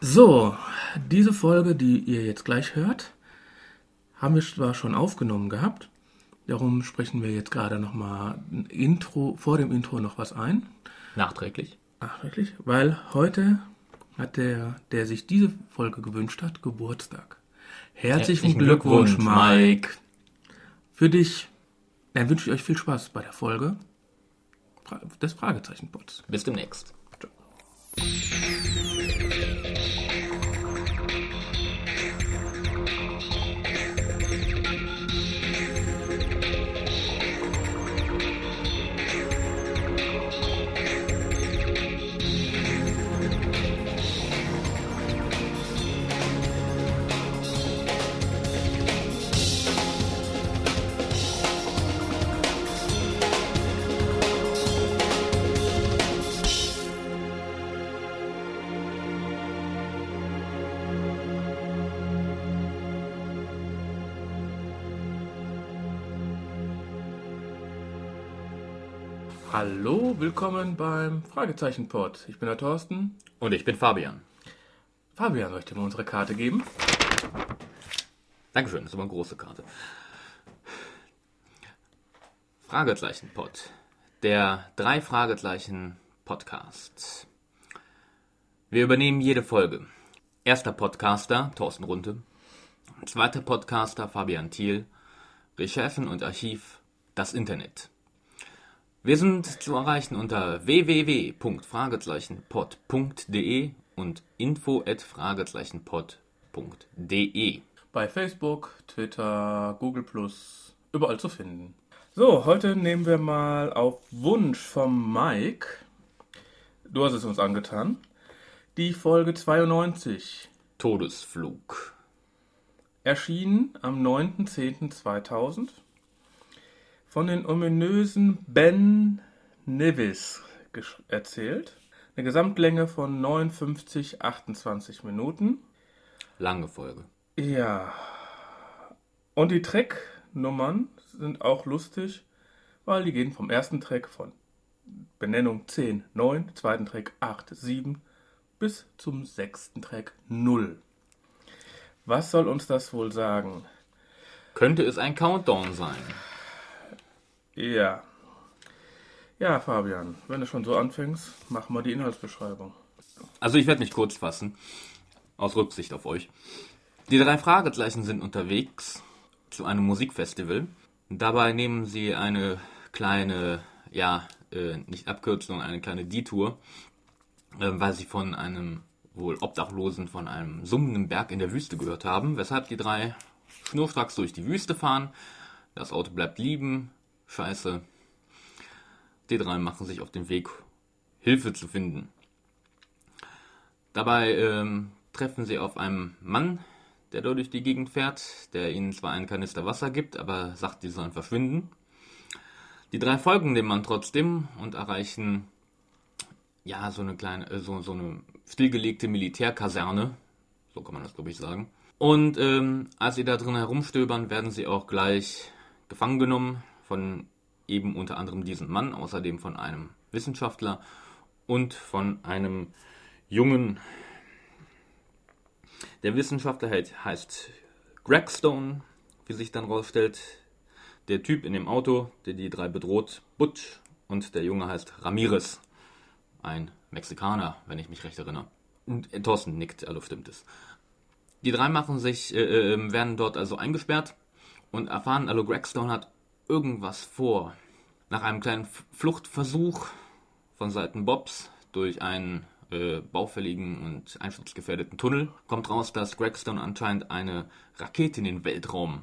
So, diese Folge, die ihr jetzt gleich hört, haben wir zwar schon aufgenommen gehabt. Darum sprechen wir jetzt gerade nochmal ein Intro, vor dem Intro noch was ein. Nachträglich. Ach, wirklich? Weil heute hat der, der sich diese Folge gewünscht hat, Geburtstag. Herzlichen, Herzlichen Glückwunsch, Glückwunsch, Mike. Für dich. Dann wünsche ich euch viel Spaß bei der Folge des Fragezeichenpots. Bis demnächst. Hallo, willkommen beim Fragezeichenpot. Ich bin der Thorsten. Und ich bin Fabian. Fabian, dir mal unsere Karte geben? Dankeschön, das ist aber eine große Karte. Fragezeichen-Pod. Der drei Fragezeichen Podcast. Wir übernehmen jede Folge. Erster Podcaster, Thorsten Runte. Zweiter Podcaster, Fabian Thiel. Recherchen und Archiv, das Internet. Wir sind zu erreichen unter www.fragezeichenpod.de und info@fragezeichenpod.de. Bei Facebook, Twitter, Google Plus, überall zu finden. So, heute nehmen wir mal auf Wunsch vom Mike, du hast es uns angetan, die Folge 92. Todesflug. Erschienen am 9.10.2000 von den ominösen Ben Nevis erzählt. Eine Gesamtlänge von 59, 28 Minuten. Lange Folge. Ja. Und die Tracknummern sind auch lustig, weil die gehen vom ersten Track von Benennung 10, 9, zweiten Track 8, 7 bis zum sechsten Track 0. Was soll uns das wohl sagen? Könnte es ein Countdown sein? Ja. Ja, Fabian, wenn du schon so anfängst, mach mal die Inhaltsbeschreibung. Also ich werde mich kurz fassen, aus Rücksicht auf euch. Die drei Fragezeichen sind unterwegs zu einem Musikfestival. Dabei nehmen sie eine kleine, ja, äh, nicht Abkürzung, eine kleine Detour, äh, weil sie von einem wohl Obdachlosen von einem summenden Berg in der Wüste gehört haben, weshalb die drei schnurstracks durch die Wüste fahren. Das Auto bleibt liegen. Scheiße. Die drei machen sich auf den Weg, Hilfe zu finden. Dabei ähm, treffen sie auf einen Mann, der dort durch die Gegend fährt, der ihnen zwar einen Kanister Wasser gibt, aber sagt, sie sollen verschwinden. Die drei folgen dem Mann trotzdem und erreichen ja so eine kleine, äh, so, so eine stillgelegte Militärkaserne, so kann man das glaube ich sagen. Und ähm, als sie da drin herumstöbern, werden sie auch gleich gefangen genommen von eben unter anderem diesem Mann, außerdem von einem Wissenschaftler und von einem jungen. Der Wissenschaftler heißt- heißt Gregstone, wie sich dann rausstellt. Der Typ in dem Auto, der die drei bedroht, Butch. Und der Junge heißt Ramirez. Ein Mexikaner, wenn ich mich recht erinnere. Und äh, Thorsten nickt, also stimmt es. Die drei machen sich, äh, äh, werden dort also eingesperrt und erfahren, also Gregstone hat irgendwas vor. Nach einem kleinen Fluchtversuch von Seiten Bobs durch einen äh, baufälligen und einsturzgefährdeten Tunnel kommt raus, dass Gregstone anscheinend eine Rakete in den Weltraum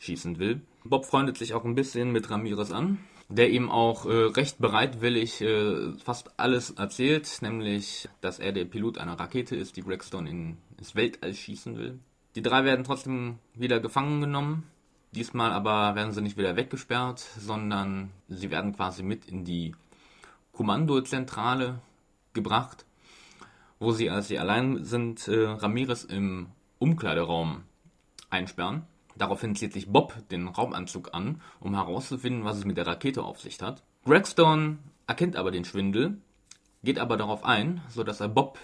schießen will. Bob freundet sich auch ein bisschen mit Ramirez an, der ihm auch äh, recht bereitwillig äh, fast alles erzählt, nämlich, dass er der Pilot einer Rakete ist, die Gregstone in, ins Weltall schießen will. Die drei werden trotzdem wieder gefangen genommen. Diesmal aber werden sie nicht wieder weggesperrt, sondern sie werden quasi mit in die Kommandozentrale gebracht, wo sie, als sie allein sind, äh, Ramirez im Umkleideraum einsperren. Daraufhin zieht sich Bob den Raumanzug an, um herauszufinden, was es mit der Rakete auf sich hat. Gregstone erkennt aber den Schwindel, geht aber darauf ein, sodass er Bob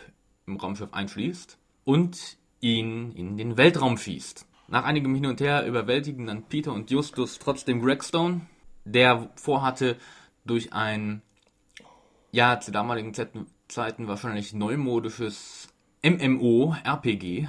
im Raumschiff einschließt und ihn in den Weltraum schießt. Nach einigem Hin und Her überwältigen dann Peter und Justus trotzdem Gregstone, der vorhatte, durch ein, ja, zu damaligen Zeiten wahrscheinlich neumodisches MMO-RPG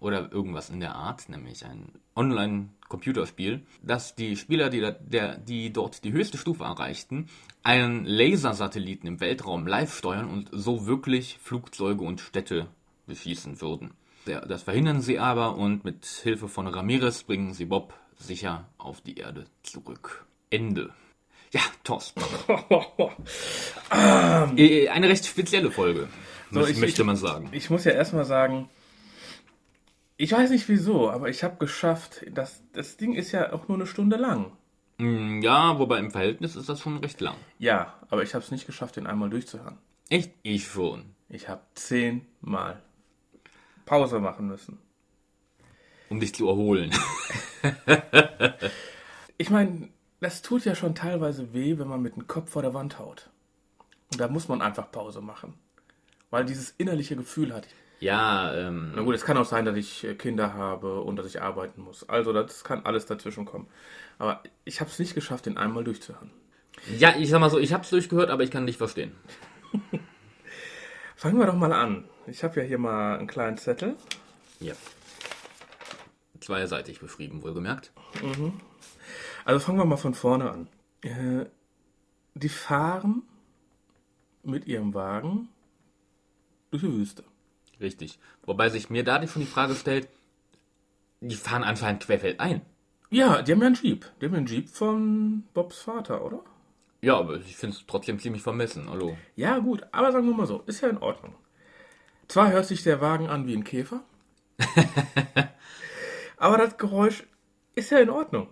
oder irgendwas in der Art, nämlich ein Online-Computerspiel, dass die Spieler, die, da, der, die dort die höchste Stufe erreichten, einen Lasersatelliten im Weltraum live steuern und so wirklich Flugzeuge und Städte beschießen würden. Das verhindern sie aber und mit Hilfe von Ramirez bringen sie Bob sicher auf die Erde zurück. Ende. Ja, Thorsten. Äh, eine recht spezielle Folge, So, ich- möchte ich- man sagen. Ich muss ja erstmal sagen, ich weiß nicht wieso, aber ich habe geschafft, das, das Ding ist ja auch nur eine Stunde lang. Mm, Ja, wobei im Verhältnis ist das schon recht lang. Ja, aber ich habe es nicht geschafft, den einmal durchzuhören. Echt? Ich schon. Ich habe zehnmal Pause machen müssen. Um dich zu erholen. Ich meine, das tut ja schon teilweise weh, wenn man mit dem Kopf vor der Wand haut. Und da muss man einfach Pause machen. Weil dieses innerliche Gefühl hat. Ja, ähm, Na gut, es kann auch sein, dass ich äh, Kinder habe und dass ich arbeiten muss. Also das kann alles dazwischen kommen. Aber ich habe es nicht geschafft, den einmal durchzuhören. ja, ich sag mal so, ich hab's durchgehört, aber ich kann dich verstehen. Fangen wir doch mal an. Ich habe ja hier mal einen kleinen Zettel. Ja. Zweiseitig beschrieben, wohlgemerkt. Also fangen wir mal von vorne an. Äh, die fahren mit ihrem Wagen durch die Wüste. Richtig. Wobei sich mir da schon die Frage stellt, die fahren anscheinend querfeldein. Ja, die haben ja einen Jeep. Die haben einen Jeep von Bobs Vater, oder? Ja, aber ich finde es trotzdem ziemlich vermessen. Hallo. Ja, gut, aber sagen wir mal so, ist ja in Ordnung. Zwar hört sich der Wagen an wie ein Käfer, aber das Geräusch ist ja in Ordnung.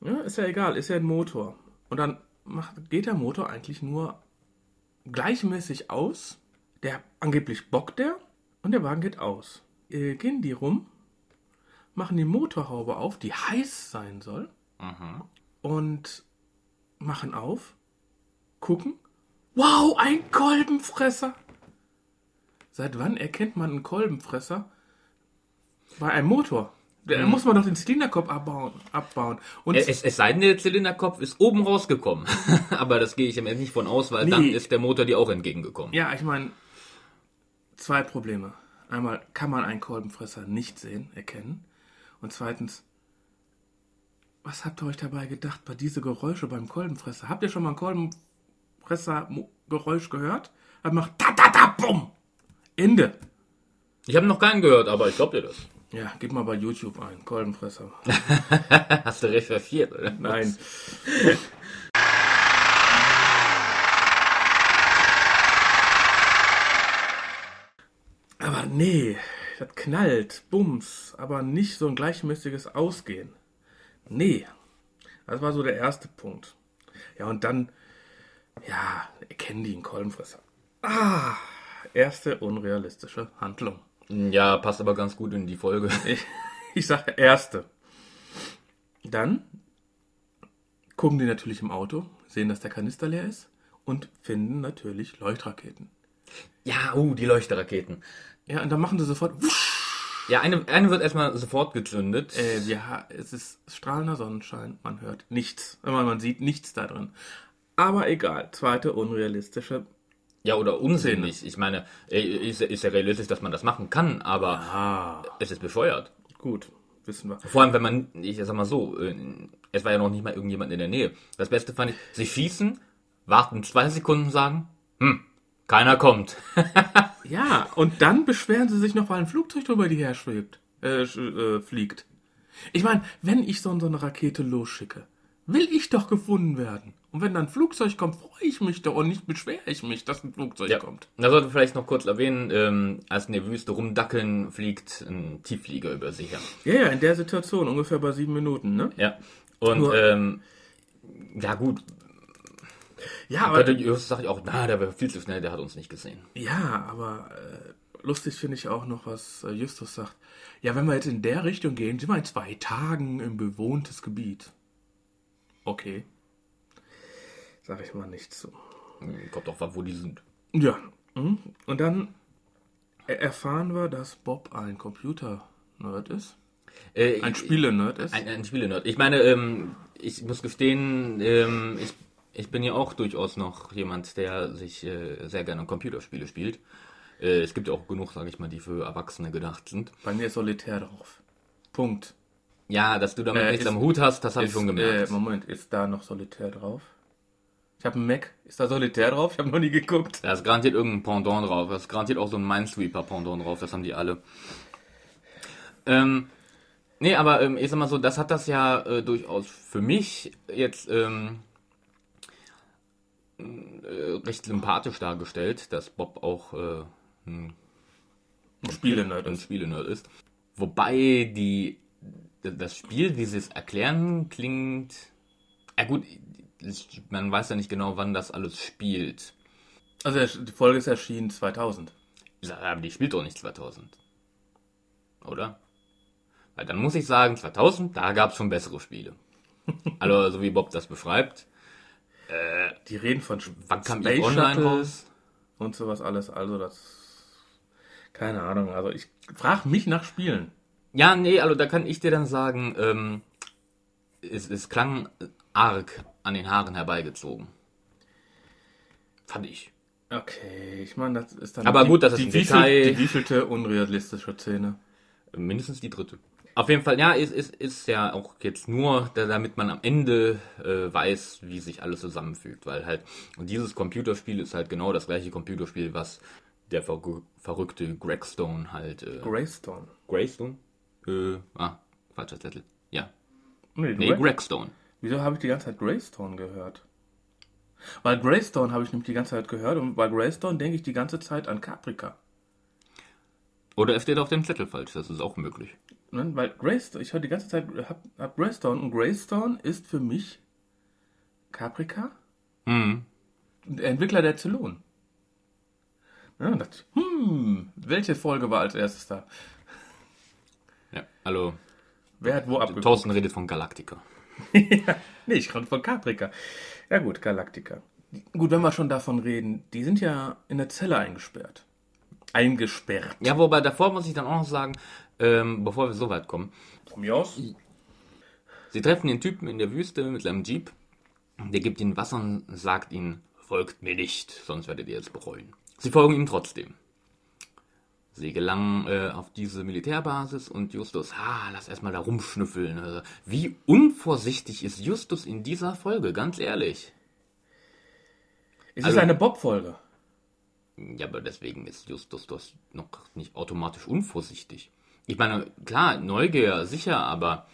Ja, ist ja egal, ist ja ein Motor. Und dann macht, geht der Motor eigentlich nur gleichmäßig aus. Der angeblich bockt der und der Wagen geht aus. Äh, gehen die rum, machen die Motorhaube auf, die heiß sein soll, und machen auf, gucken. Wow, ein Kolbenfresser! Seit wann erkennt man einen Kolbenfresser? Bei einem Motor. Da muss man doch den Zylinderkopf abbauen. abbauen. Und Es, es sei denn, der Zylinderkopf ist oben rausgekommen. aber das gehe ich mir nicht von aus, weil Nee. dann ist der Motor dir auch entgegengekommen. ja, ich meine, zwei Probleme. Einmal kann man einen Kolbenfresser nicht sehen, erkennen. Und zweitens, was habt ihr euch dabei gedacht bei diese Geräusche beim Kolbenfresser? Habt ihr schon mal ein Kolbenfresser-Geräusch gehört? Das macht ta ta ta bumm. Ende. Ich habe noch keinen gehört, aber ich glaube dir das. Ja, gib mal bei YouTube ein, Kolbenfresser. Hast du recherchiert, oder? Nein. Aber nee, das knallt, bums, aber nicht so ein gleichmäßiges Ausgehen. Nee, das war so der erste Punkt. Ja, und dann, ja, erkennen die einen Kolbenfresser. Ah, erste unrealistische Handlung. Ja, passt aber ganz gut in die Folge. Ich, ich sage erste. Dann gucken die natürlich im Auto, sehen, dass der Kanister leer ist und finden natürlich Leuchtraketen. Ja, uh, die Leuchterraketen. Ja, und dann machen sie sofort. Wusch, Ja, eine, eine wird erstmal sofort gezündet. äh, ja, es ist strahlender Sonnenschein, man hört nichts. Man, man sieht nichts da drin. Aber egal, zweite unrealistische. Ja, oder unsinnig. Ich meine, äh, ist, ist ja realistisch, dass man das machen kann, aber Ah, es ist bescheuert. gut, wissen wir. Vor allem, wenn man, ich sag mal so, äh, es war ja noch nicht mal irgendjemand in der Nähe. Das Beste fand ich, sie schießen, warten zwei Sekunden, sagen, hm, keiner kommt. Ja, und dann beschweren sie sich noch, weil ein Flugzeug drüber die her schwebt, äh, äh, fliegt. Ich meine, wenn ich so, so eine Rakete losschicke, will ich doch gefunden werden. Und wenn dann ein Flugzeug kommt, freue ich mich doch und nicht beschwere ich mich, dass ein Flugzeug kommt. Da sollte vielleicht noch kurz erwähnen, ähm, als in der Wüste rumdackeln, fliegt ein Tiefflieger über sich. Ja. Ja, ja, in der Situation, ungefähr bei sieben Minuten, ne? ja. Und, Nur- ähm, ja gut, Ja, aber, Justus sagt auch, na, der war viel zu schnell, der hat uns nicht gesehen. ja, aber äh, lustig finde ich auch noch, was äh, Justus sagt. Ja, wenn wir jetzt in der Richtung gehen, sind wir in zwei Tagen im bewohntes Gebiet. Okay. Sag ich mal nichts zu. Hm, Kommt doch, wo die sind. Ja, mhm. und dann erfahren wir, dass Bob ein Computer-Nerd ist? Äh, Ein Spiele-Nerd ist? Ein, ein Spiele-Nerd. Ich meine, ähm, ich muss gestehen, ähm, ich, ich bin ja auch durchaus noch jemand, der sich äh, sehr gerne Computerspiele spielt. Äh, es gibt ja auch genug, sage ich mal, die für Erwachsene gedacht sind. Bei mir ist Solitär drauf. Punkt. Ja, dass du damit Äh, nichts ist- am Hut hast, das habe ich schon gemerkt. Äh, Moment, ist da noch Solitär drauf? Ich habe einen Mac. Ist da Solitär drauf? Ich habe noch nie geguckt. Da ist garantiert irgendein Pendant drauf. Da ist garantiert auch so ein Minesweeper-Pendant drauf. Das haben die alle. Ähm, nee, aber ähm, ich sag mal so, das hat das ja äh, durchaus für mich jetzt ähm, äh, recht sympathisch dargestellt, dass Bob auch äh, ein Spiele-Nerd ein ist. Spielenerd ist. Wobei die das Spiel, wie sie es erklären, klingt. Ja gut, man weiß ja nicht genau, wann das alles spielt. Also die Folge ist erschienen 2000. Aber die spielt doch nicht 2000. Oder? Weil dann muss ich sagen, 2000, da gab es schon bessere Spiele. Also, so wie Bob das beschreibt. Die reden von Wann kam Space online raus? und sowas alles. Also das... Keine Ahnung. Also ich frage mich nach Spielen. Ja, nee, also da kann ich dir dann sagen, ähm, es, es klang arg an den Haaren herbeigezogen. Fand ich. Okay, ich meine, das ist dann... Aber die, gut, das ist die, ein wievielte- Detail. Die wievielte unrealistische Szene. Mindestens die dritte. Auf jeden Fall, ja, ist, ist, ist ja auch jetzt nur, da, damit man am Ende äh, weiß, wie sich alles zusammenfügt. Weil halt, und dieses Computerspiel ist halt genau das gleiche Computerspiel, was der ver verrückte Greg Stone halt. Äh, Greystone. Greystone? Äh, ah, falscher Zettel. Ja. Nee, Nee, Greg- Greg Stone. Wieso habe ich die ganze Zeit Greystone gehört? Weil Greystone habe ich nämlich die ganze Zeit gehört und bei Greystone denke ich die ganze Zeit an Caprica. Oder er steht auf dem Zettel falsch, das ist auch möglich. Ne? Weil Greystone, ich höre die ganze Zeit, hab, hab Greystone und Greystone ist für mich Caprica Hm. der Entwickler der Zylon. Ja, und dachte, hm, welche Folge war als erstes da? Ja, also, Wer hat wo abgeguckt? Thorsten redet von Galactica. Nee, ich konnte von Caprica. Ja gut, Galactica. Gut, wenn wir schon davon reden, die sind ja in der Zelle eingesperrt. Eingesperrt. Ja, wobei davor muss ich dann auch noch sagen, ähm, bevor wir so weit kommen, Von mir aus? Sie treffen den Typen in der Wüste mit seinem Jeep. Der gibt ihnen Wasser und sagt ihnen, folgt mir nicht, sonst werdet ihr es bereuen. Sie folgen ihm trotzdem. Sie gelangen äh, auf diese Militärbasis und Justus, ah, lass erstmal da rumschnüffeln. Also, wie unvorsichtig ist Justus in dieser Folge, ganz ehrlich. Es Also- ist eine Bob-Folge. Ja, aber deswegen ist Justus doch noch nicht automatisch unvorsichtig. Ich meine, klar, Neugier, sicher, aber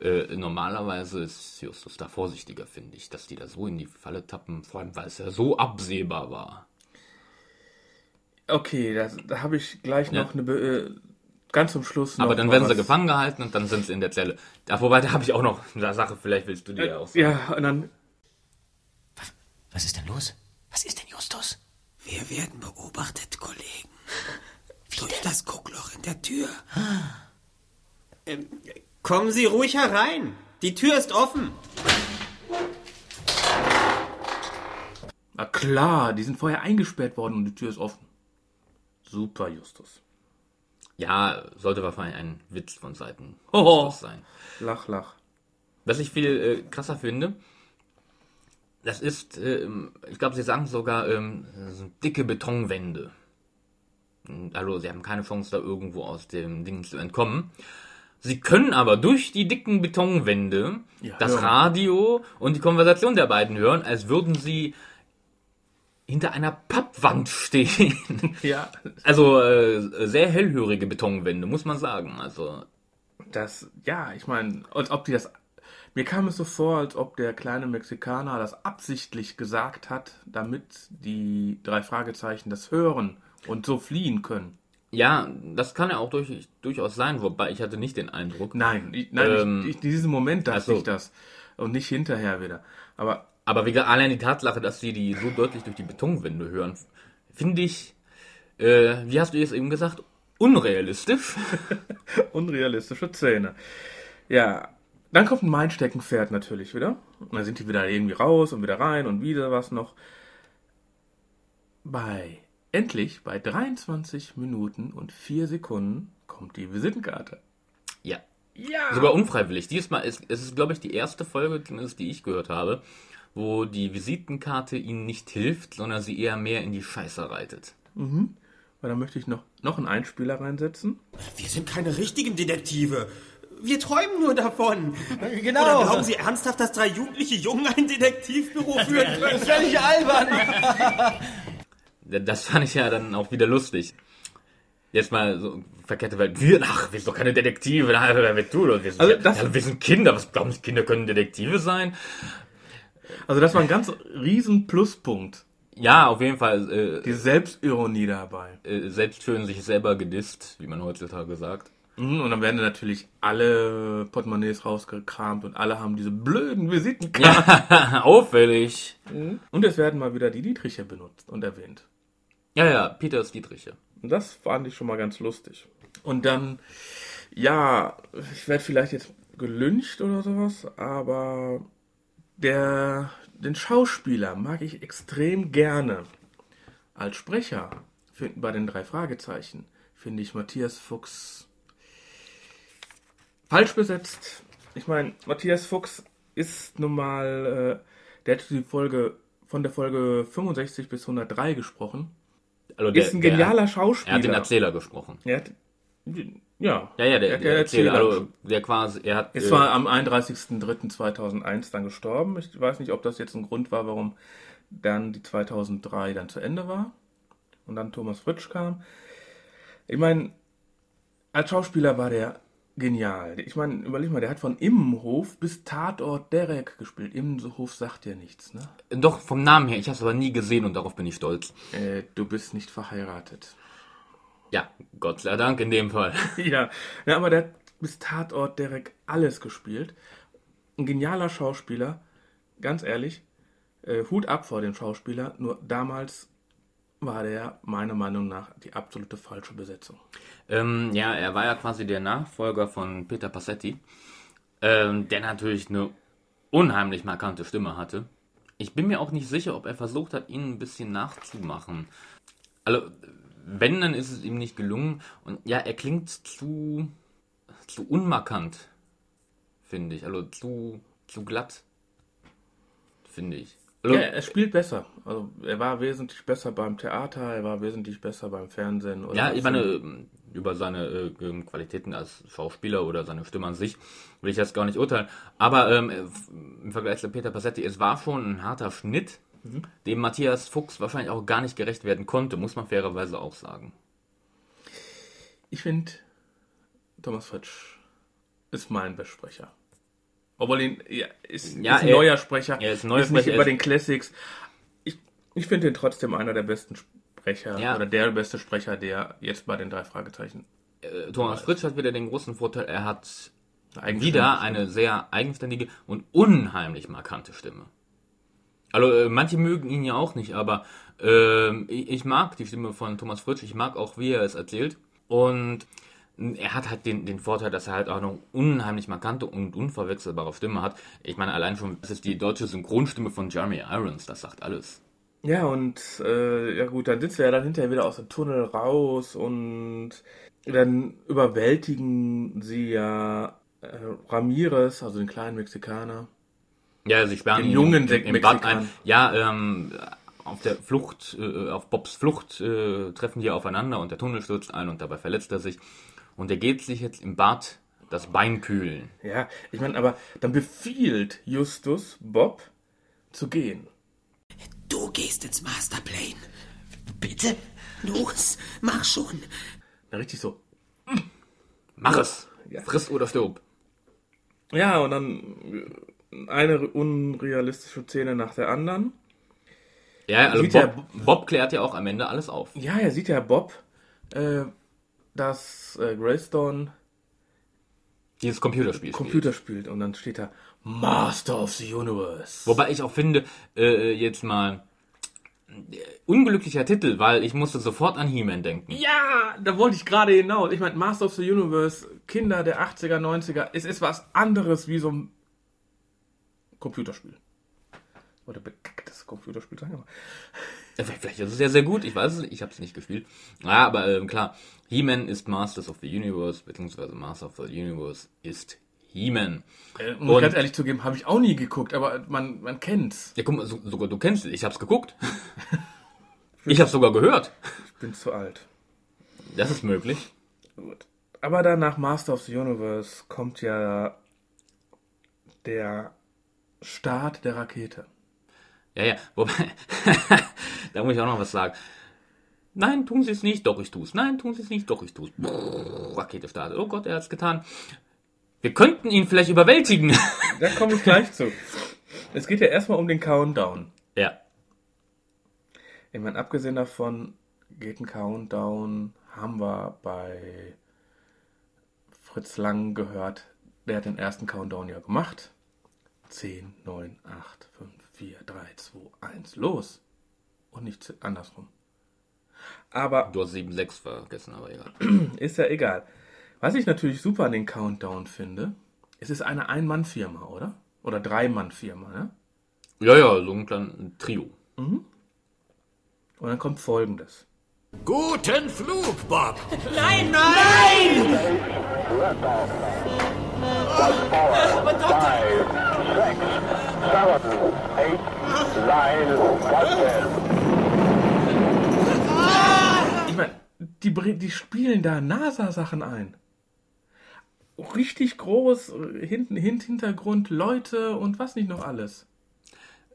äh, normalerweise ist Justus da vorsichtiger, finde ich, dass die da so in die Falle tappen, vor allem weil es ja so absehbar war. Okay, das, da habe ich gleich Ja. noch eine. Be äh, ganz zum Schluss noch. Aber dann werden sie was- gefangen gehalten und dann sind sie in der Zelle. Da, wobei, da habe ich auch noch eine Sache, vielleicht willst du dir ja auch sagen. Ja, und dann. Was ist denn los? Was ist denn Justus? Wir werden beobachtet, Kollegen. Durch das Guckloch in der Tür. Ähm, kommen Sie ruhig herein. Die Tür ist offen. Na klar, die sind vorher eingesperrt worden und die Tür ist offen. Super, Justus. Ja, sollte wahrscheinlich ein Witz von Seiten Oh. Justus sein. Lach, lach. Was ich viel äh, krasser finde, das ist, ähm, ich glaube, sie sagen sogar, ähm, das sind dicke Betonwände. Also, sie haben keine Chance, da irgendwo aus dem Ding zu entkommen. Sie können aber durch die dicken Betonwände Ja, das hören. Radio und die Konversation der beiden hören, als würden sie hinter einer Pappwand stehen. Ja, Also äh, sehr hellhörige Betonwände, muss man sagen. Also das. Ja, ich meine, als ob die das. Mir kam es so vor, als ob der kleine Mexikaner das absichtlich gesagt hat, damit die drei Fragezeichen das hören und so fliehen können. ja, das kann ja auch durch, durchaus sein, wobei ich hatte nicht den Eindruck. Nein, ich, nein, Ähm, ich, ich, diesen Moment dachte ach so. ich das. Und nicht hinterher wieder. Aber Aber wie gesagt, allein die Tatsache, dass sie die so deutlich durch die Betonwände hören, finde ich, äh, wie hast du jetzt eben gesagt, unrealistisch. unrealistische Szene. Ja, dann kommt ein Meinsteckenpferd natürlich wieder. Und dann sind die wieder irgendwie raus und wieder rein und wieder was noch. Bei endlich bei 23 Minuten und 4 Sekunden kommt die Visitenkarte. Ja. Ja! Sogar unfreiwillig. Diesmal ist es ist, glaube ich, die erste Folge, die ich gehört habe, wo die Visitenkarte ihnen nicht hilft, sondern sie eher mehr in die Scheiße reitet. Weil da möchte ich noch, noch einen Einspieler reinsetzen. Wir sind keine richtigen Detektive. Wir träumen nur davon. Genau. Oder glauben Sie ernsthaft, dass drei jugendliche Jungen ein Detektivbüro führen können? Völlig albern. Das fand ich ja dann auch wieder lustig. Jetzt mal so verkehrte Welt. Wir, ach, wir sind doch keine Detektive. Na, wer? Wir sind, Also das- ja, wir sind Kinder. Was glauben Sie, Kinder können Detektive sein? Also das war ein ganz riesen Pluspunkt. Ja, auf jeden Fall. Äh, Die Selbstironie dabei. äh, selbst fühlen sich selber gedisst, wie man heutzutage sagt. Mhm, Und dann werden natürlich alle Portemonnaies rausgekramt und alle haben diese blöden Visitenkarten. Ja, auffällig. Und es werden mal wieder die Dietriche benutzt und erwähnt. Ja, ja, Peters Dietriche. Und das fand ich schon mal ganz lustig. Und dann, ja, ich werde vielleicht jetzt gelyncht oder sowas, aber der, den Schauspieler mag ich extrem gerne. Als Sprecher finden bei den drei Fragezeichen finde ich Matthias Fuchs falsch besetzt. Ich meine, Matthias Fuchs ist nun mal, äh, der hat die Folge von der Folge 65 bis 103 gesprochen. Also Ist ein genialer Der, Schauspieler. er hat den Erzähler gesprochen. Er hat, ja. Ja, ja, der, Er der Erzähler, Erzähler also der quasi, er hat. Ist äh, zwar am 31.03.2001 dann gestorben. Ich weiß nicht, ob das jetzt ein Grund war, warum dann die 2003 dann zu Ende war und dann Thomas Fritsch kam. Ich meine, als Schauspieler war der genial. Ich meine, überleg mal, der hat von Immenhof bis Tatort Derek gespielt. Immenhof sagt ja nichts, ne? Doch, vom Namen her. Ich habe es aber nie gesehen und darauf bin ich stolz. Äh, du bist nicht verheiratet. Ja, Gott sei Dank in dem Fall. ja, ja, aber der hat bis Tatort Derek alles gespielt. Ein genialer Schauspieler, ganz ehrlich. Äh, Hut ab vor dem Schauspieler, nur damals war der meiner Meinung nach die absolute falsche Besetzung. ähm, ja, er war ja quasi der Nachfolger von Peter Passetti, ähm, der natürlich eine unheimlich markante Stimme hatte. Ich bin mir auch nicht sicher, ob er versucht hat, ihn ein bisschen nachzumachen. Also, wenn, dann ist es ihm nicht gelungen. Und ja, er klingt zu, zu unmarkant, finde ich. Also zu, zu glatt, finde ich. Also, Ja, er spielt besser. Also er war wesentlich besser beim Theater, er war wesentlich besser beim Fernsehen. Ja, ich meine, ähm, über seine äh, ähm, Qualitäten als Schauspieler oder seine Stimme an sich will ich jetzt gar nicht urteilen. Aber ähm, äh, im Vergleich zu Peter Passetti, es war schon ein harter Schnitt, dem Matthias Fuchs wahrscheinlich auch gar nicht gerecht werden konnte, muss man fairerweise auch sagen. Ich finde, Thomas Fritsch ist mein Bestsprecher. Obwohl ihn, ja, ist, Ja, ist ein er- neuer Sprecher. er ist ein neuer ist nicht Sprecher, über er den Classics. Ich, ich finde ihn trotzdem einer der besten Sprecher Ja. oder der beste Sprecher, der jetzt bei den drei Fragezeichen Äh, Thomas Fritsch hat wieder den großen Vorteil, er hat wieder eine sehr eigenständige und unheimlich markante Stimme. Also äh, manche mögen ihn ja auch nicht, aber ähm, ich, ich mag die Stimme von Thomas Fritsch, ich mag auch, wie er es erzählt. Und er hat halt den, den Vorteil, dass er halt auch eine unheimlich markante und unverwechselbare Stimme hat. Ich meine, allein schon, das ist die deutsche Synchronstimme von Jeremy Irons, das sagt alles. Ja, und äh, ja gut, dann sitzt er ja dann hinterher wieder aus dem Tunnel raus und dann überwältigen sie ja äh, Ramirez, also den kleinen Mexikaner. Ja, sie sperren Den ihn jungen im, im Bad Mexikan. ein. Ja, ähm, auf der Flucht, äh, auf Bobs Flucht äh, treffen die aufeinander und der Tunnel stürzt ein und dabei verletzt er sich. Und er geht sich jetzt im Bad das Bein kühlen. Ja, ich meine, aber dann befiehlt Justus Bob zu gehen. Du gehst ins Masterplane. Bitte? Los, mach schon. Na, richtig so. Mach es! Ja. Friss oder stirb. Ja, und dann äh, eine unrealistische Szene nach der anderen. Ja, also Sieht ja- Bob, Bob klärt ja auch am Ende alles auf. Ja, er sieht ja Bob, äh, dass äh, Greystone Dieses Computerspiel. Computer spielt und dann steht da Master of the Universe. Wobei ich auch finde, äh, jetzt mal äh, unglücklicher Titel, weil ich musste sofort an He-Man denken. Ja, da wollte ich gerade hinaus. Ich meine, Master of the Universe, Kinder der 80er, 90er, es ist was anderes wie so ein Computerspiel. Oder bekacktes Computerspiel, sagen wir mal. Vielleicht ist es ja sehr gut, ich weiß es nicht, ich habe es nicht gespielt. Ja, aber ähm, klar, He-Man ist Masters of the Universe, beziehungsweise Master of the Universe ist He-Man. Äh, muss ich ganz ehrlich zugeben, habe ich auch nie geguckt, aber man, man kennt's. Ja, guck mal, so, sogar du kennst es, ich hab's geguckt. ich hab's sogar gehört. Ich bin zu alt. Das ist möglich. Gut. Aber dann nach Master of the Universe kommt ja der Start der Rakete. Ja, ja, wobei, da muss ich auch noch was sagen. Nein, tun sie es nicht, doch ich tu's. Nein, tun sie es nicht, doch ich tu's. Brrr, Rakete startet. Oh Gott, er hat's getan. Wir könnten ihn vielleicht überwältigen. Da komme ich gleich zu. Es geht ja erstmal um den Countdown. ja. Ich meine, abgesehen davon geht ein Countdown, haben wir bei Fritz Lang gehört, der hat den ersten Countdown ja gemacht. 10, 9, 8, 5, 4, 3, 2, 1, los. Und nicht andersrum. Aber Du hast 7-6 vergessen, aber egal. ist ja egal. Was ich natürlich super an den Countdown finde, es ist eine Ein-Mann-Firma, oder? Oder Drei-Mann-Firma, ne? Ja, ja, so ein kleines Trio. Und dann kommt folgendes. Guten Flug, Bob. Nein, nein! Ich meine, die, die spielen da NASA-Sachen ein. Richtig groß, hinten, Hint, Hintergrund, Leute und was nicht noch alles.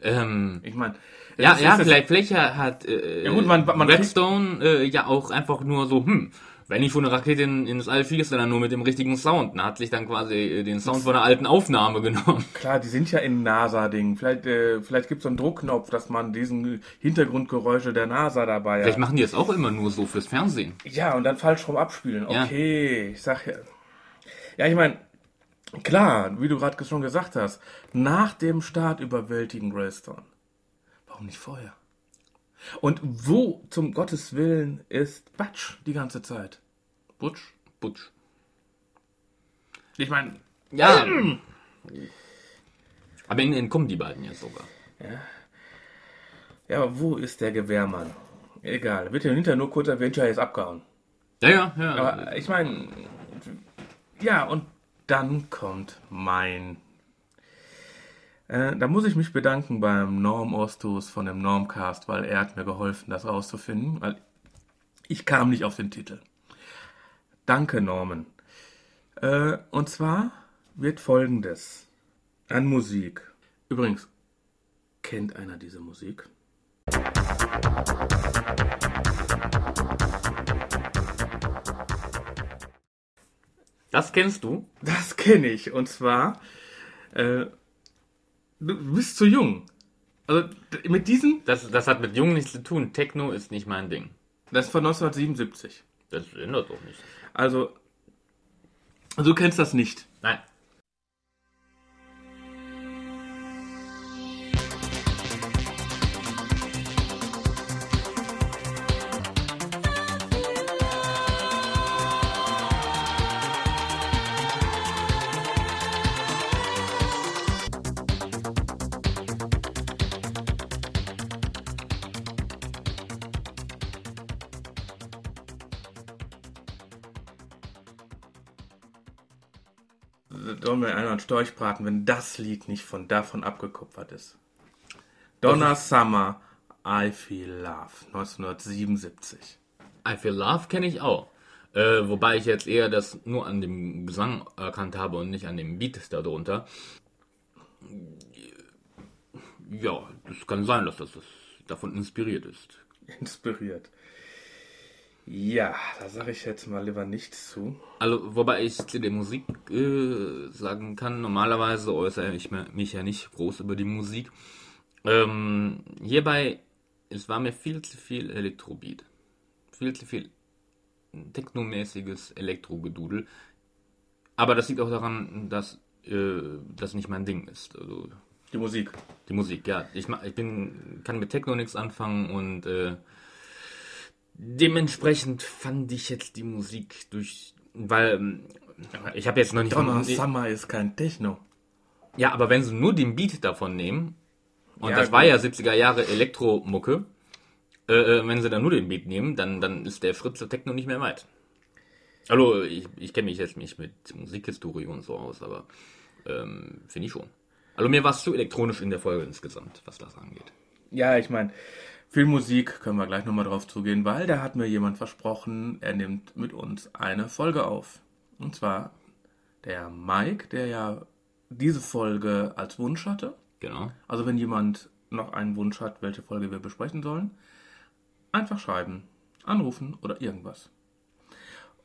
Ähm, Ich meine, ja, ja, vielleicht, vielleicht hat äh, Ja gut, man- man- Redstone äh, ja auch einfach nur so, hm, wenn ich von einer Rakete in, ins All fliegst, dann nur mit dem richtigen Sound. Und hat sich dann quasi äh, den Sound von einer alten Aufnahme genommen. Klar, die sind ja in NASA-Ding. Vielleicht, äh, vielleicht gibt es so einen Druckknopf, dass man diesen Hintergrundgeräusche der NASA dabei Vielleicht hat. machen die das auch immer nur so fürs Fernsehen. Ja, und dann falsch rum abspielen. Ja. Okay, ich sag ja. Ja, ich meine, klar, wie du gerade schon gesagt hast, nach dem Start überwältigen Greystone. Warum nicht vorher? Und wo zum Gottes Willen ist Batsch die ganze Zeit? Butch? Butch. Ich meine, Ja. Aber in, in kommen die beiden jetzt sogar. ja, aber wo ist der Gewehrmann? Egal, wird ja hinterher nur kurz erwähnt, ja, er ist abgehauen. Ja, ja, ja. Aber ich meine, ja, und dann kommt mein. Äh, da muss ich mich bedanken beim Norm Ostus von dem Normcast, weil er hat mir geholfen, das rauszufinden, weil ich kam nicht auf den Titel. Danke, Norman. Äh, und zwar wird folgendes an Musik. Übrigens, kennt einer diese Musik? das kennst du? Das kenne ich. Und zwar, äh, du bist zu jung. Also mit diesem, Das, das hat mit Jungen nichts zu tun. Techno ist nicht mein Ding. das ist von 1977. Das ändert doch nicht. Also, du kennst das nicht. Nein. Einer einen Storch braten, wenn das Lied nicht von davon abgekupfert ist. Donna Summer, I Feel Love, 1977. I Feel Love kenne ich auch. Äh, wobei ich jetzt eher das nur an dem Gesang erkannt habe und nicht an dem Beat darunter. Ja, das kann sein, dass das, das davon inspiriert ist. Inspiriert. Ja, da sage ich jetzt mal lieber nichts zu. Also, wobei ich zu der Musik äh, sagen kann, normalerweise äußere ich mich ja nicht groß über die Musik. Ähm, hierbei, es war mir viel zu viel Elektrobeat. Viel zu viel technomäßiges Elektrogedudel. Aber das liegt auch daran, dass äh, das nicht mein Ding ist. Also, Die Musik. die Musik, ja. Ich, ich bin, kann mit Techno nichts anfangen und äh, dementsprechend fand ich jetzt die Musik durch, weil ähm, ich habe jetzt noch nicht Donna Summer ist kein Techno. ja, aber wenn sie nur den Beat davon nehmen und Ja, das war gut. ja 70er Jahre Elektromucke Äh, äh, wenn sie dann nur den Beat nehmen, dann, dann ist der zur Techno nicht mehr weit. Also, ich, ich kenne mich jetzt nicht mit Musikhistorie und so aus, aber ähm, finde ich schon. Also mir war es zu elektronisch in der Folge insgesamt, was das angeht. Ja, ich meine, Filmmusik können wir gleich nochmal drauf zugehen, weil da hat mir jemand versprochen, er nimmt mit uns eine Folge auf. Und zwar der Mike, der ja diese Folge als Wunsch hatte. Genau. Also wenn jemand noch einen Wunsch hat, welche Folge wir besprechen sollen, einfach schreiben, anrufen oder irgendwas.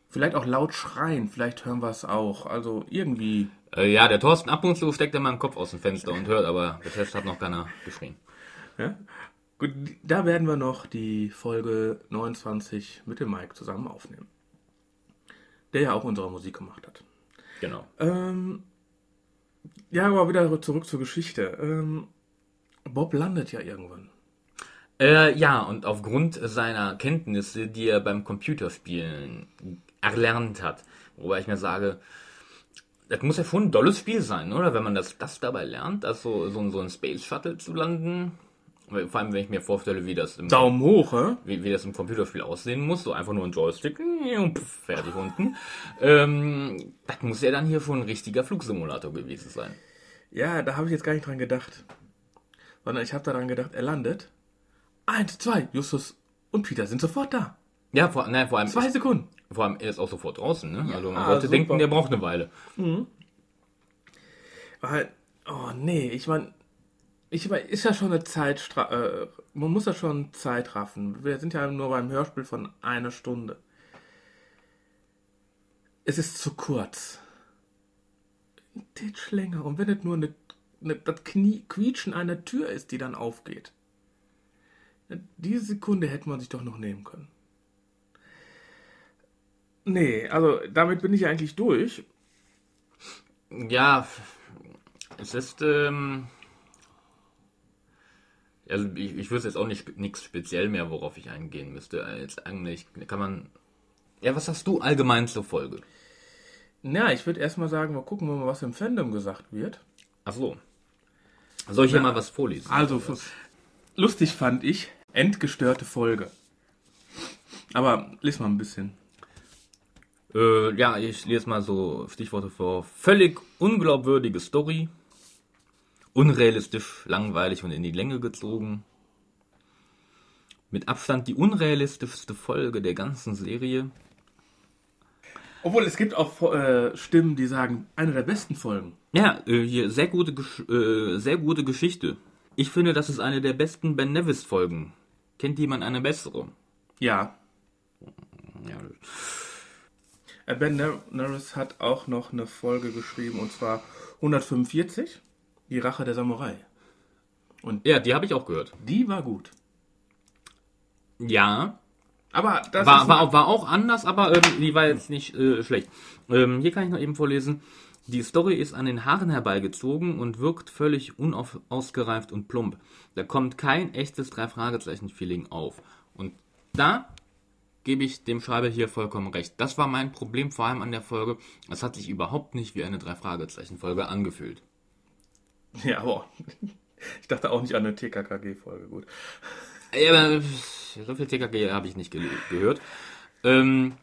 Vielleicht auch laut schreien, vielleicht hören wir es auch. Also irgendwie. Äh, ja, der Thorsten ab und zu steckt immer den Kopf aus dem Fenster und hört, aber bis jetzt hat noch keiner geschrien. Ja? Gut, da werden wir noch die Folge 29 mit dem Mike zusammen aufnehmen. Der ja auch unsere Musik gemacht hat. Genau. Ähm, ja, aber wieder zurück zur Geschichte. Ähm, Bob landet ja irgendwann. Äh, ja, und aufgrund seiner Kenntnisse, die er beim Computerspielen erlernt hat, wobei ich mir sage, das muss ja schon ein dolles Spiel sein, oder? Wenn man das, das dabei lernt, also so, so ein Space Shuttle zu landen. Vor allem, wenn ich mir vorstelle, wie das im, Daumen hoch, hä? wie, wie das im Computerspiel aussehen muss, so einfach nur ein Joystick und pff, fertig unten. Ähm, das muss ja dann hier schon ein richtiger Flugsimulator gewesen sein. Ja, da habe ich jetzt gar nicht dran gedacht. Sondern ich habe daran gedacht, er landet. Eins, zwei, Justus und Peter sind sofort da. Ja, vor, nein, vor allem, Zwei Sekunden. vor allem, er ist auch sofort draußen, ne? also man Ja, sollte super. denken, der braucht eine Weile. Weil, oh nee, ich meine, ich mein, ist ja schon eine Zeit, äh, man muss ja schon Zeit raffen. Wir sind ja nur beim Hörspiel von einer Stunde. Es ist zu kurz. Titsch länger. Und wenn es nur eine, eine, das Knie, Quietschen einer Tür ist, die dann aufgeht. Diese Sekunde hätte man sich doch noch nehmen können. Nee, also damit bin ich eigentlich durch. Ja, es ist, ähm, also ich, ich wüsste jetzt auch nicht nichts speziell mehr, worauf ich eingehen müsste. Jetzt eigentlich kann man, ja, was hast du allgemein zur Folge? Na, ich würde erstmal sagen, wir gucken mal, was im Fandom gesagt wird. Ach so. Soll ich hier mal was vorlesen? Also, lustig fand ich, entgestörte Folge. Aber lies mal ein bisschen. Äh, ja, ich lese mal so Stichworte vor. Völlig unglaubwürdige Story. Unrealistisch, langweilig und in die Länge gezogen. Mit Abstand die unrealistischste Folge der ganzen Serie. Obwohl, es gibt auch äh, Stimmen, die sagen, eine der besten Folgen. Ja, äh, hier sehr gute, Gesch äh, sehr gute Geschichte. Ich finde, das ist eine der besten Ben Nevis Folgen. Kennt jemand eine bessere? Ja. Ja, Äh, Ben Ner- Neris hat auch noch eine Folge geschrieben, und zwar 145, Die Rache der Samurai. ja die habe ich auch gehört. Die war gut. Ja, Aber das war, war, auch- war auch anders, aber ähm, die war jetzt nicht äh, schlecht. Ähm, hier kann ich noch eben vorlesen. Die Story ist an den Haaren herbeigezogen und wirkt völlig unausgereift und plump. Da kommt kein echtes Drei-Fragezeichen-Feeling auf. Und da gebe ich dem Schreiber hier vollkommen recht. Das war mein Problem vor allem an der Folge. Es hat sich überhaupt nicht wie eine Drei-Fragezeichen-Folge angefühlt. Ja, aber ich dachte auch nicht an eine TKKG-Folge. Gut. Ja, aber so viel TKG habe ich nicht ge gehört. Ähm,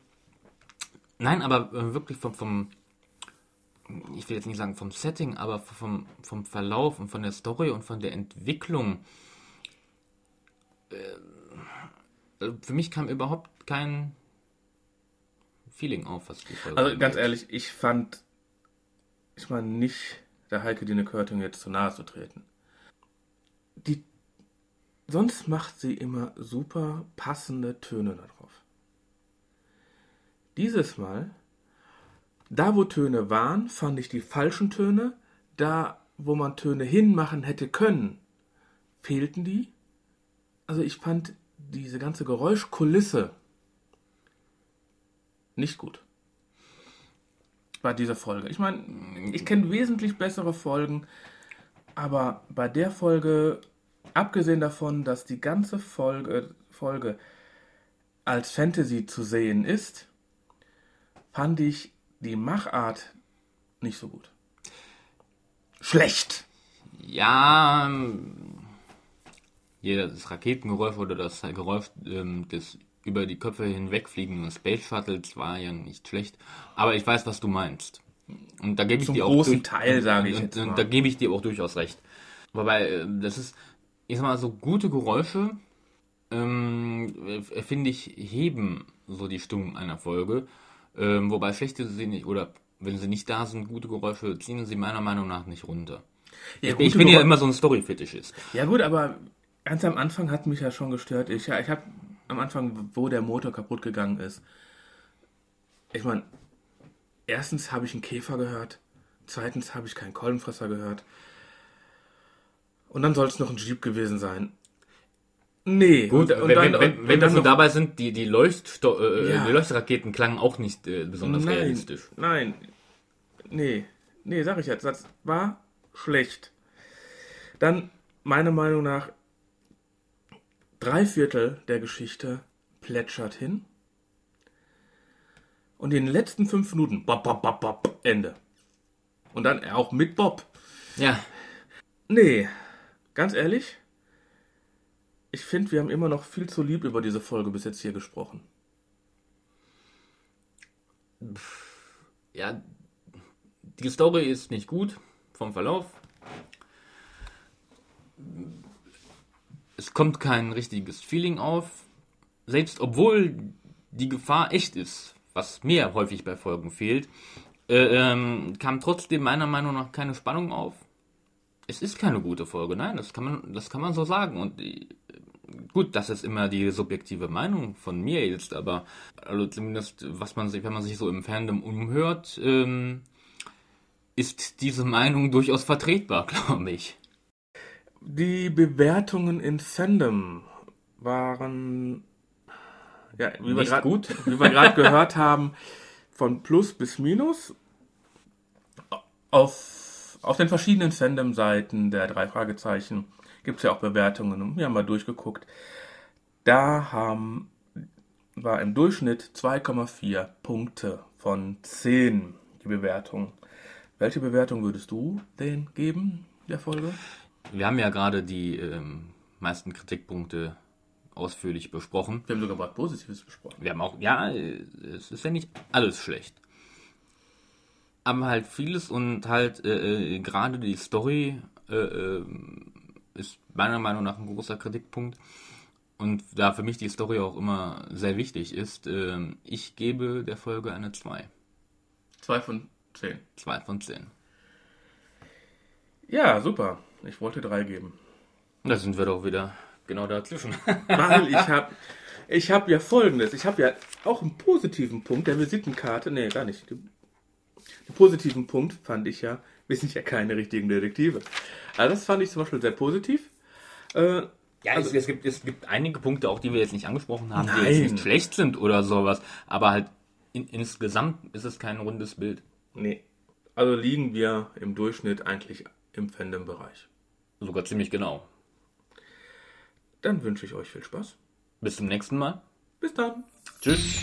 nein, aber äh, wirklich vom, vom, ich will jetzt nicht sagen vom Setting, aber vom, vom Verlauf und von der Story und von der Entwicklung. Äh, also für mich kam überhaupt kein Feeling auf, was die Folge Also ganz ehrlich, ich fand, ich meine nicht, der Heike Dine Körting jetzt zu nahe zu treten. Die, sonst macht sie immer super passende Töne darauf. Dieses Mal, da wo Töne waren, fand ich die falschen Töne. Da, wo man Töne hinmachen hätte können, fehlten die. Also ich fand diese ganze Geräuschkulisse nicht gut bei dieser Folge. Ich meine, ich kenne wesentlich bessere Folgen, aber bei der Folge, abgesehen davon, dass die ganze Folge, Folge als Fantasy zu sehen ist, fand ich die Machart nicht so gut. Schlecht. Ja, ähm, Hier das Raketengeräusch oder das Geräusch ähm, des über die Köpfe hinwegfliegenden Space Shuttles war ja nicht schlecht. Aber ich weiß, was du meinst. Und da gebe ich dir auch großen durch- Teil, sage ich und, und da gebe ich dir auch durchaus recht. Wobei, äh, das ist, ich sag mal, so gute Geräusche, ähm, äh, finde ich, heben so die Stimmung einer Folge. Ähm, wobei schlechte sie nicht, oder wenn sie nicht da sind, gute Geräusche ziehen sie meiner Meinung nach nicht runter. Ja, ich gute bin ja Geräu- immer so ein Story-Fetischist. Ja gut, aber ganz am Anfang hat mich ja schon gestört. Ich, ich habe am Anfang, wo der Motor kaputt gegangen ist. Ich meine, erstens habe ich einen Käfer gehört, zweitens habe ich keinen Kolbenfresser gehört. Und dann soll es noch ein Jeep gewesen sein. Nee. Gut, und, und wenn, dann- wenn, wenn, wenn wir schon dabei sind, die, die, Leuchtsto äh, Ja. die Leuchtraketen klangen auch nicht äh, besonders Nein, realistisch. nein. Nee. Nee, sag ich jetzt. Das war schlecht. Dann, meiner Meinung nach, drei Viertel der Geschichte plätschert hin. Und in den letzten fünf Minuten, bop, bop, bop, bop, Ende. Und dann auch mit Bob. Ja, Nee, ganz ehrlich, ich finde, wir haben immer noch viel zu lieb über diese Folge bis jetzt hier gesprochen. ja, die Story ist nicht gut vom Verlauf. Es kommt kein richtiges Feeling auf. Selbst obwohl die Gefahr echt ist, was mir häufig bei Folgen fehlt, äh, ähm, kam trotzdem meiner Meinung nach keine Spannung auf. Es ist keine gute Folge, nein, das kann man, das kann man so sagen. Und äh, gut, das ist immer die subjektive Meinung von mir jetzt, aber also zumindest, was man sich, wenn man sich so im Fandom umhört, ähm, ist diese Meinung durchaus vertretbar, glaube ich. Die Bewertungen in Fandom waren, ja, wie wir Nicht grad- gut. wie wir gerade gehört haben, von Plus bis Minus. Auf, auf den verschiedenen Fandom-Seiten der drei Fragezeichen gibt es ja auch Bewertungen und wir haben mal durchgeguckt. Da haben, war im Durchschnitt 2,4 Punkte von 10 die Bewertung. Welche Bewertung würdest du denn geben, der Folge? Wir haben ja gerade die ähm, meisten Kritikpunkte ausführlich besprochen. Wir haben sogar was Positives besprochen. Wir haben auch, ja, äh, es ist ja nicht alles schlecht. Aber halt vieles und halt äh, äh, gerade die Story äh, äh, ist meiner Meinung nach ein großer Kritikpunkt. Und da für mich die Story auch immer sehr wichtig ist, ähm, ich gebe der Folge eine 2. Zwei von zehn. 2 von 10. Ja, super. Ich wollte drei geben. Da sind wir doch wieder genau dazwischen. Weil ich habe ich hab ja folgendes. Ich habe ja auch einen positiven Punkt der Visitenkarte. Nee, gar nicht. Den positiven Punkt fand ich ja, wir sind ja keine richtigen Detektive. Also das fand ich zum Beispiel sehr positiv. Äh, Ja, es, es, gibt, es gibt einige Punkte auch, die wir jetzt nicht angesprochen haben, die Nein. jetzt nicht schlecht sind oder sowas. Aber halt in, insgesamt ist es kein rundes Bild. nee. Also liegen wir im Durchschnitt eigentlich im Fandom-Bereich. Sogar ziemlich genau. Dann wünsche ich euch viel Spaß. Bis zum nächsten Mal. Bis dann. Tschüss.